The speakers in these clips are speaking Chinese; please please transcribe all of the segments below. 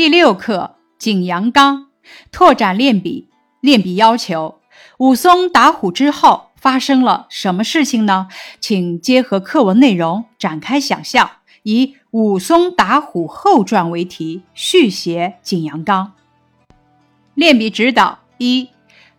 第六课景阳冈拓展练笔。练笔要求：武松打虎之后发生了什么事情呢？请结合课文内容展开想象，以《武松打虎后传》为题，续写景阳冈。练笔指导一：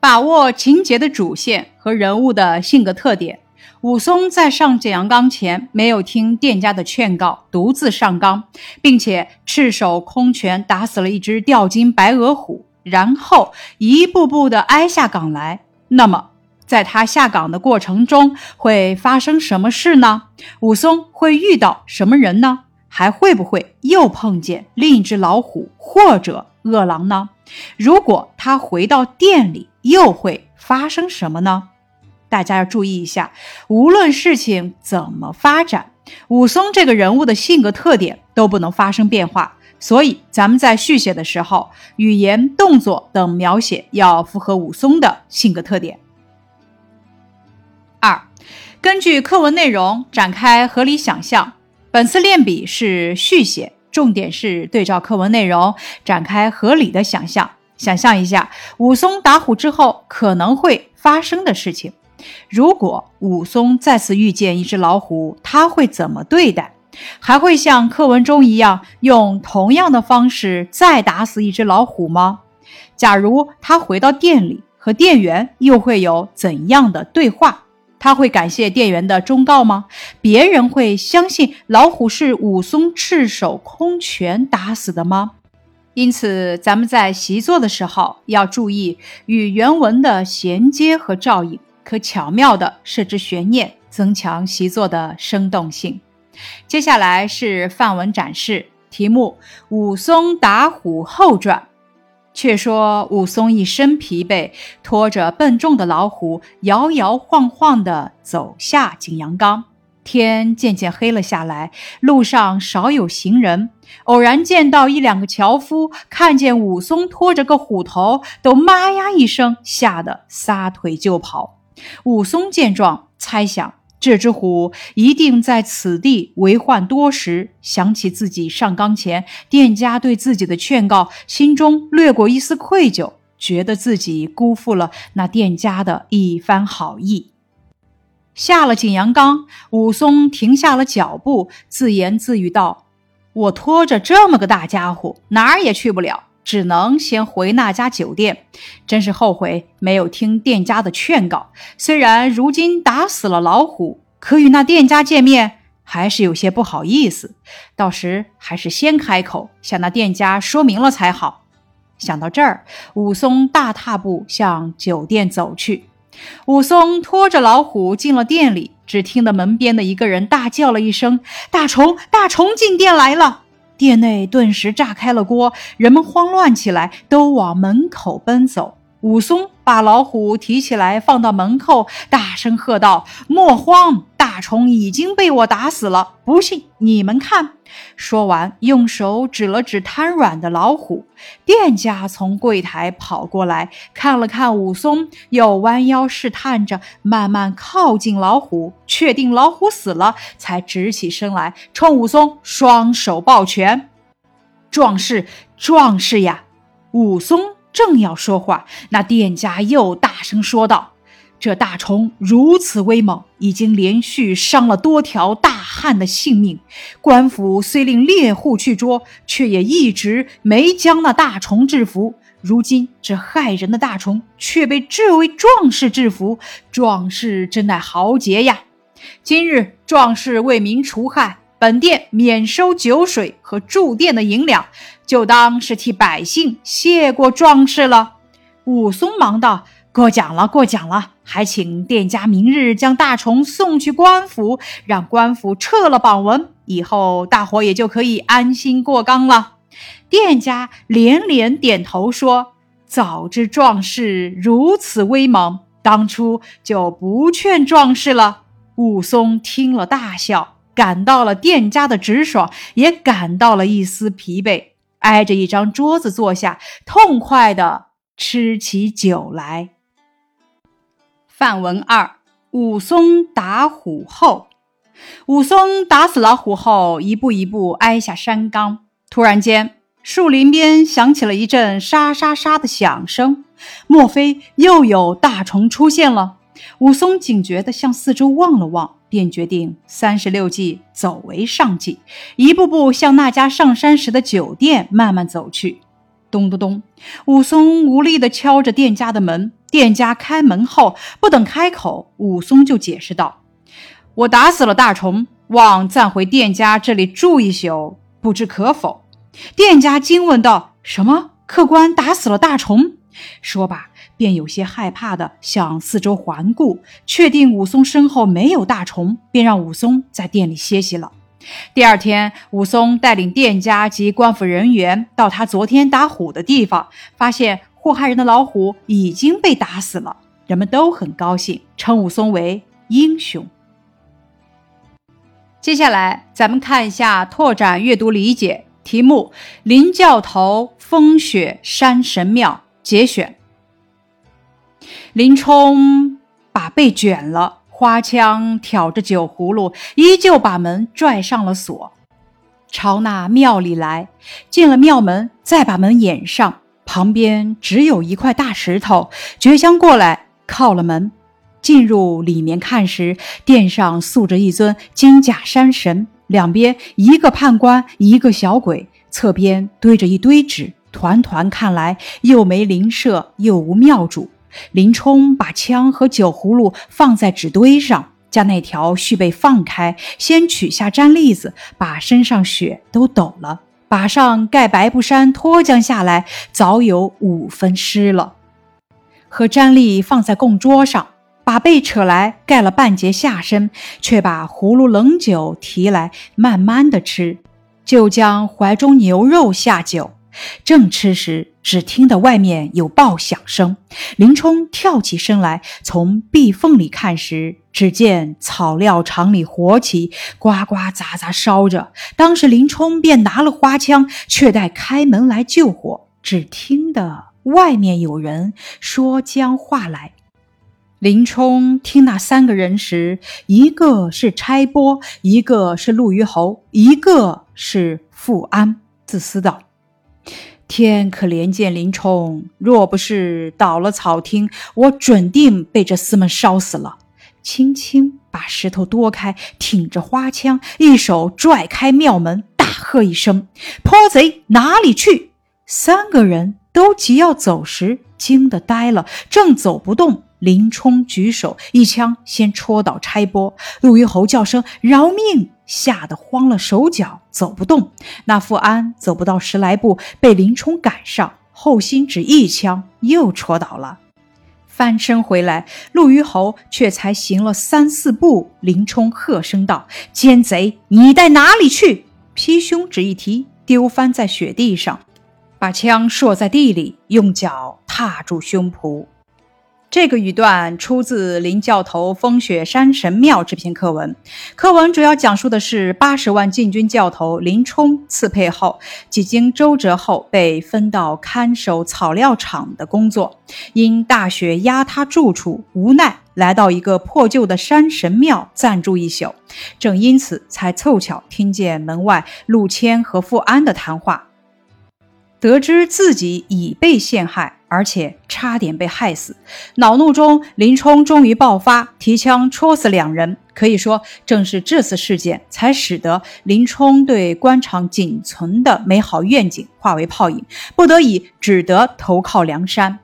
把握情节的主线和人物的性格特点。武松在上景阳冈前，没有听店家的劝告，独自上冈，并且赤手空拳打死了一只吊睛白额虎，然后一步步的挨下岗来。那么，在他下岗的过程中，会发生什么事呢？武松会遇到什么人呢？还会不会又碰见另一只老虎或者饿狼呢？如果他回到店里，又会发生什么呢？大家要注意一下，无论事情怎么发展，武松这个人物的性格特点都不能发生变化。所以，咱们在续写的时候，语言、动作等描写要符合武松的性格特点。二，根据课文内容展开合理想象。本次练笔是续写，重点是对照课文内容展开合理的想象。想象一下，武松打虎之后可能会发生的事情。如果武松再次遇见一只老虎，他会怎么对待？还会像课文中一样，用同样的方式再打死一只老虎吗？假如他回到店里，和店员又会有怎样的对话？他会感谢店员的忠告吗？别人会相信老虎是武松赤手空拳打死的吗？因此，咱们在习作的时候要注意与原文的衔接和照应。可巧妙地设置悬念，增强习作的生动性。接下来是范文展示，题目《武松打虎后传》。却说武松一身疲惫，拖着笨重的老虎，摇摇晃晃地走下景阳冈。天渐渐黑了下来，路上少有行人。偶然见到一两个樵夫，看见武松拖着个虎头，都妈呀一声，吓得撒腿就跑。武松见状，猜想这只虎一定在此地为患多时，想起自己上岗前店家对自己的劝告，心中掠过一丝愧疚，觉得自己辜负了那店家的一番好意。下了景阳冈，武松停下了脚步，自言自语道：“我拖着这么个大家伙，哪儿也去不了。”只能先回那家酒店，真是后悔没有听店家的劝告。虽然如今打死了老虎，可与那店家见面还是有些不好意思。到时还是先开口向那店家说明了才好。想到这儿，武松大踏步向酒店走去。武松拖着老虎进了店里，只听得门边的一个人大叫了一声：“大虫，大虫进店来了！”店内顿时炸开了锅，人们慌乱起来，都往门口奔走。武松把老虎提起来，放到门口，大声喝道：“莫慌，大虫已经被我打死了。不信你们看。”说完，用手指了指瘫软的老虎。店家从柜台跑过来，看了看武松，又弯腰试探着，慢慢靠近老虎，确定老虎死了，才直起身来，冲武松双手抱拳：“壮士，壮士呀！”武松。正要说话，那店家又大声说道：“这大虫如此威猛，已经连续伤了多条大汉的性命。官府虽令猎户去捉，却也一直没将那大虫制服。如今这害人的大虫却被这位壮士制服，壮士真乃豪杰呀！今日壮士为民除害。”本店免收酒水和住店的银两，就当是替百姓谢过壮士了。武松忙道：“过奖了，过奖了，还请店家明日将大虫送去官府，让官府撤了榜文，以后大伙也就可以安心过冈了。”店家连连点头说：“早知壮士如此威猛，当初就不劝壮士了。”武松听了大笑。感到了店家的直爽，也感到了一丝疲惫，挨着一张桌子坐下，痛快地吃起酒来。范文二：武松打虎后，武松打死老虎后，一步一步挨下山冈。突然间，树林边响起了一阵沙沙沙的响声，莫非又有大虫出现了？武松警觉地向四周望了望，便决定三十六计，走为上计，一步步向那家上山时的酒店慢慢走去。咚咚咚，武松无力地敲着店家的门。店家开门后，不等开口，武松就解释道：“我打死了大虫，望暂回店家这里住一宿，不知可否？”店家惊问道：“什么？客官打死了大虫？”说罢，便有些害怕地向四周环顾，确定武松身后没有大虫，便让武松在店里歇息了。第二天，武松带领店家及官府人员到他昨天打虎的地方，发现。祸害人的老虎已经被打死了，人们都很高兴，称武松为英雄。接下来，咱们看一下拓展阅读理解题目：林教头风雪山神庙节选。林冲把被卷了，花枪挑着酒葫芦，依旧把门拽上了锁，朝那庙里来。进了庙门，再把门掩上。旁边只有一块大石头，倔强过来靠了门。进入里面看时，殿上塑着一尊金甲山神，两边一个判官，一个小鬼，侧边堆着一堆纸，团团看来又没灵舍，又无庙主。林冲把枪和酒葫芦放在纸堆上，将那条续被放开，先取下毡笠子，把身上血都抖了。把上盖白布衫脱将下来，早有五分湿了。和毡笠放在供桌上，把被扯来盖了半截下身，却把葫芦冷酒提来，慢慢的吃。就将怀中牛肉下酒，正吃时，只听得外面有爆响声。林冲跳起身来，从壁缝里看时。只见草料场里火起，呱呱杂杂烧着。当时林冲便拿了花枪，却待开门来救火。只听得外面有人说将话来。林冲听那三个人时，一个是差拨，一个是陆虞侯，一个是富安。自私道：“天可怜见林冲，若不是倒了草厅，我准定被这厮们烧死了。”轻轻把石头拨开，挺着花枪，一手拽开庙门，大喝一声：“泼贼，哪里去？”三个人都急要走时，惊得呆了，正走不动。林冲举手一枪，先戳倒差拨。陆虞侯叫声：“饶命！”吓得慌了手脚，走不动。那富安走不到十来步，被林冲赶上，后心只一枪，又戳倒了。翻身回来，陆虞侯却才行了三四步。林冲喝声道：“奸贼，你带哪里去？”劈胸只一提，丢翻在雪地上，把枪硕在地里，用脚踏住胸脯。这个语段出自林教头风雪山神庙这篇课文。课文主要讲述的是八十万禁军教头林冲刺配后，几经周折后被分到看守草料场的工作，因大雪压他住处，无奈来到一个破旧的山神庙暂住一宿。正因此，才凑巧听见门外陆谦和富安的谈话，得知自己已被陷害。而且差点被害死，恼怒中，林冲终于爆发，提枪戳死两人。可以说，正是这次事件，才使得林冲对官场仅存的美好愿景化为泡影，不得已只得投靠梁山。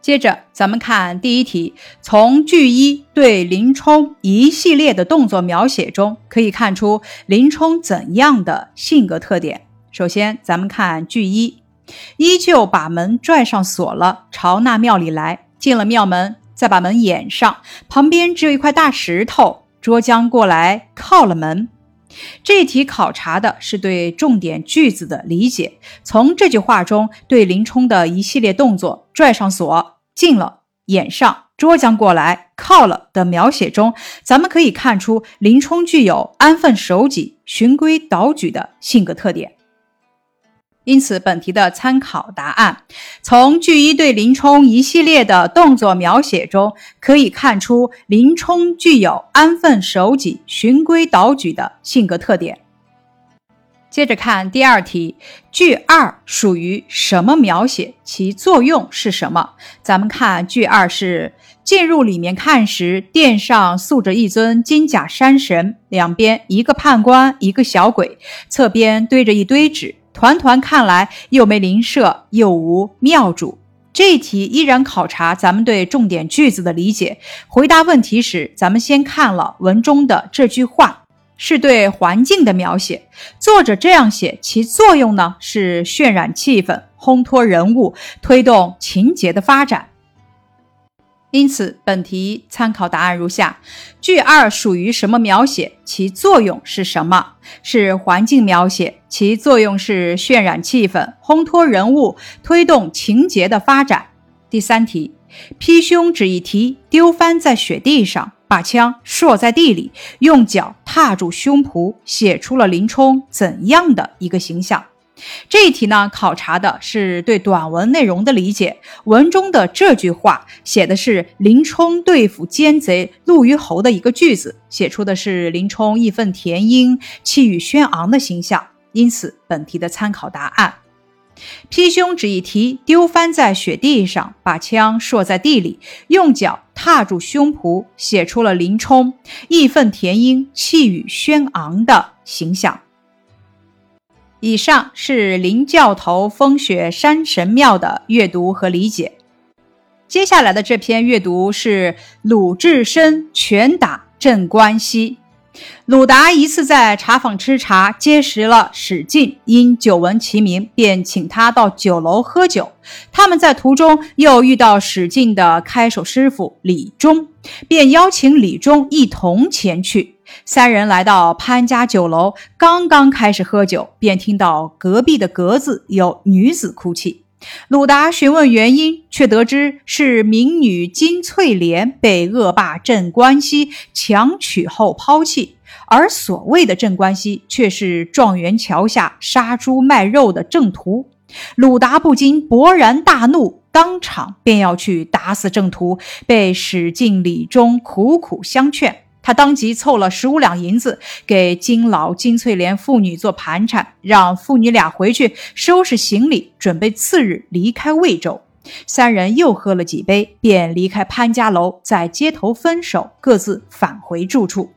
接着，咱们看第一题，从句一对林冲一系列的动作描写中，可以看出林冲怎样的性格特点。首先，咱们看句一。依旧把门拽上锁了，朝那庙里来。进了庙门，再把门掩上。旁边只有一块大石头，捉将过来靠了门。这题考察的是对重点句子的理解。从这句话中，对林冲的一系列动作——拽上锁、进了、掩上、捉将过来、靠了的描写中，咱们可以看出林冲具有安分守己、循规蹈矩的性格特点。因此，本题的参考答案，从句一对林冲一系列的动作描写中，可以看出林冲具有安分守己、循规蹈矩的性格特点。接着看第二题，句二属于什么描写？其作用是什么？咱们看句二是进入里面看时，殿上塑着一尊金甲山神，两边一个判官，一个小鬼，侧边堆着一堆纸，团团看来又没邻舍，又无庙主。这一题依然考察咱们对重点句子的理解。回答问题时，咱们先看了文中的这句话。是对环境的描写，作者这样写，其作用呢是渲染气氛、烘托人物、推动情节的发展。因此，本题参考答案如下：句二属于什么描写？其作用是什么？是环境描写，其作用是渲染气氛、烘托人物、推动情节的发展。第三题，劈胸只一提，丢翻在雪地上。把枪硕在地里，用脚踏住胸脯，写出了林冲怎样的一个形象？这一题呢，考察的是对短文内容的理解。文中的这句话写的是林冲对付奸贼陆虞侯的一个句子，写出的是林冲义愤填膺、气宇轩昂的形象。因此，本题的参考答案。劈胸只一提，丢翻在雪地上，把枪硕在地里，用脚踏住胸脯，写出了林冲义愤填膺、气宇轩昂的形象。以上是林教头风雪山神庙的阅读和理解。接下来的这篇阅读是鲁智深拳打镇关西。鲁达一次在茶坊吃茶，结识了史进，因久闻其名，便请他到酒楼喝酒。他们在途中又遇到史进的开手师傅李忠，便邀请李忠一同前去。三人来到潘家酒楼，刚刚开始喝酒，便听到隔壁的格子有女子哭泣。鲁达询问原因，却得知是民女金翠莲被恶霸镇关西强娶后抛弃，而所谓的镇关西却是状元桥下杀猪卖肉的郑屠。鲁达不禁勃然大怒，当场便要去打死郑屠，被史进、李忠苦苦相劝。他当即凑了十五两银子给金老金翠莲父女做盘缠，让父女俩回去收拾行李，准备次日离开魏州。三人又喝了几杯，便离开潘家楼，在街头分手，各自返回住处。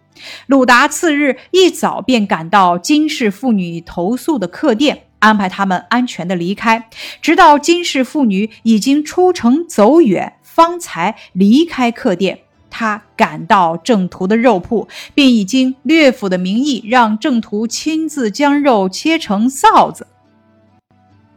鲁达次日一早便赶到金氏妇女投宿的客店，安排他们安全的离开，直到金氏妇女已经出城走远，方才离开客店。他赶到郑屠的肉铺，便以经略府的名义，让郑屠亲自将肉切成臊子。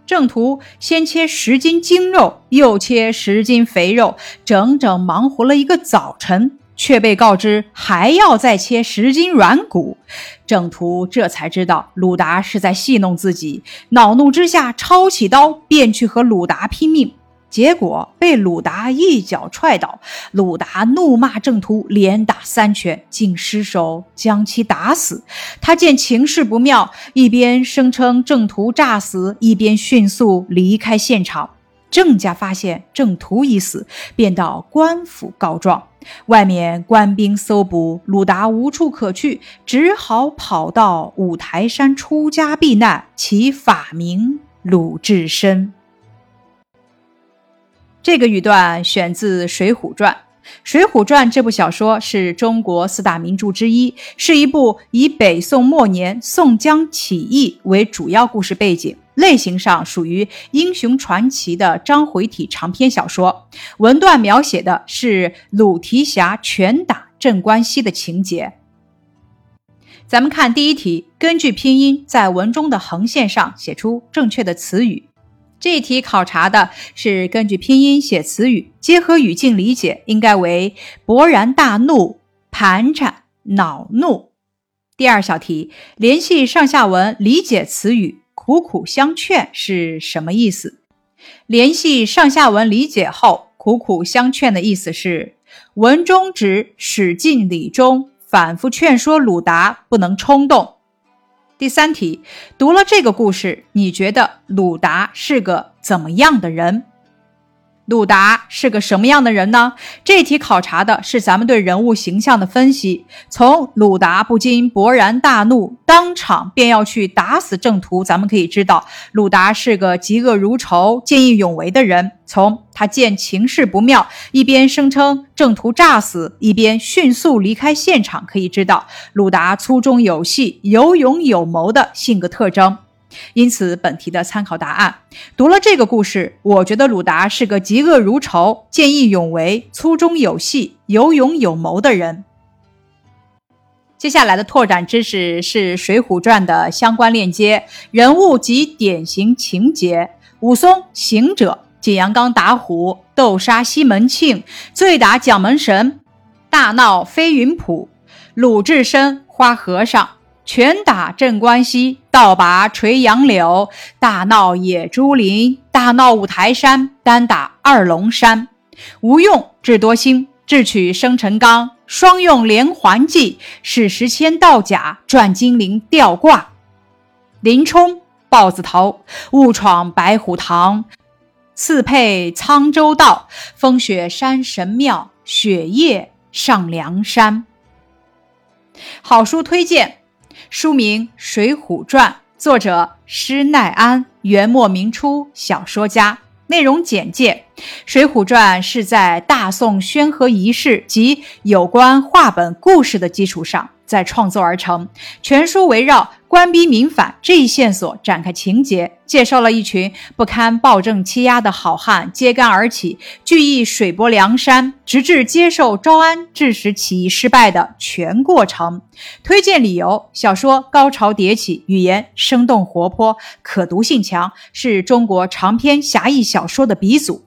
郑屠先切十斤精肉，又切十斤肥肉，整整忙活了一个早晨，却被告知还要再切十斤软骨。郑屠这才知道鲁达是在戏弄自己，恼怒之下抄起刀便去和鲁达拼命。结果被鲁达一脚踹倒，鲁达怒骂郑屠，连打三拳，竟失手将其打死。他见情势不妙，一边声称郑屠诈死，一边迅速离开现场。郑家发现郑屠已死，便到官府告状。外面官兵搜捕，鲁达无处可去，只好跑到五台山出家避难，其法名鲁智深。这个语段选自《水浒传》。《水浒传》这部小说是中国四大名著之一，是一部以北宋末年宋江起义为主要故事背景，类型上属于英雄传奇的章回体长篇小说。文段描写的是鲁提辖拳打镇关西的情节。咱们看第一题，根据拼音在文中的横线上写出正确的词语。这题考察的是根据拼音写词语，结合语境理解，应该为勃然大怒、盘缠、恼怒。第二小题，联系上下文理解词语“苦苦相劝”是什么意思？联系上下文理解后，“苦苦相劝”的意思是文中指史进、李忠反复劝说鲁达不能冲动。第三题，读了这个故事，你觉得鲁达是个怎么样的人？鲁达是个什么样的人呢？这题考察的是咱们对人物形象的分析。从鲁达不禁勃然大怒，当场便要去打死郑屠，咱们可以知道，鲁达是个嫉恶如仇、见义勇为的人。从他见情势不妙，一边声称郑屠诈死，一边迅速离开现场，可以知道鲁达粗中有细、有勇有谋的性格特征。因此，本题的参考答案读了这个故事，我觉得鲁达是个嫉恶如仇、见义勇为、粗中有细、有勇有谋的人。接下来的拓展知识是《水浒传》的相关链接、人物及典型情节：武松行者，景阳冈打虎，斗杀西门庆，醉打蒋门神，大闹飞云浦，鲁智深花和尚。拳打镇关西，倒拔垂杨柳；大闹野猪林，大闹五台山，单打二龙山。吴用智多星，智取生辰纲，双用连环计，使时迁道甲，转金陵吊挂。林冲豹子头，误闯白虎堂，刺配沧州道，风雪山神庙，雪夜上梁山。好书推荐。书名《水浒传》，作者施耐庵，元末明初小说家。内容简介：《水浒传》是在大宋宣和仪式及有关话本故事的基础上。再创作而成，全书围绕官逼民反这一线索展开情节，介绍了一群不堪暴政欺压的好汉揭竿而起，聚义水泊梁山，直至接受招安，致使起义失败的全过程。推荐理由：小说高潮迭起，语言生动活泼，可读性强，是中国长篇侠义小说的鼻祖。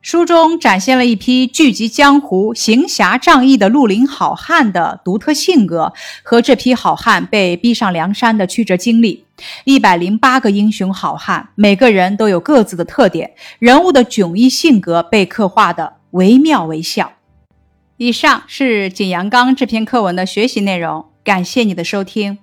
书中展现了一批聚集江湖、行侠仗义的绿林好汉的独特性格和这批好汉被逼上梁山的曲折经历。一百零八个英雄好汉，每个人都有各自的特点，人物的迥异性格被刻画的惟妙惟肖。以上是《景阳冈》这篇课文的学习内容，感谢你的收听。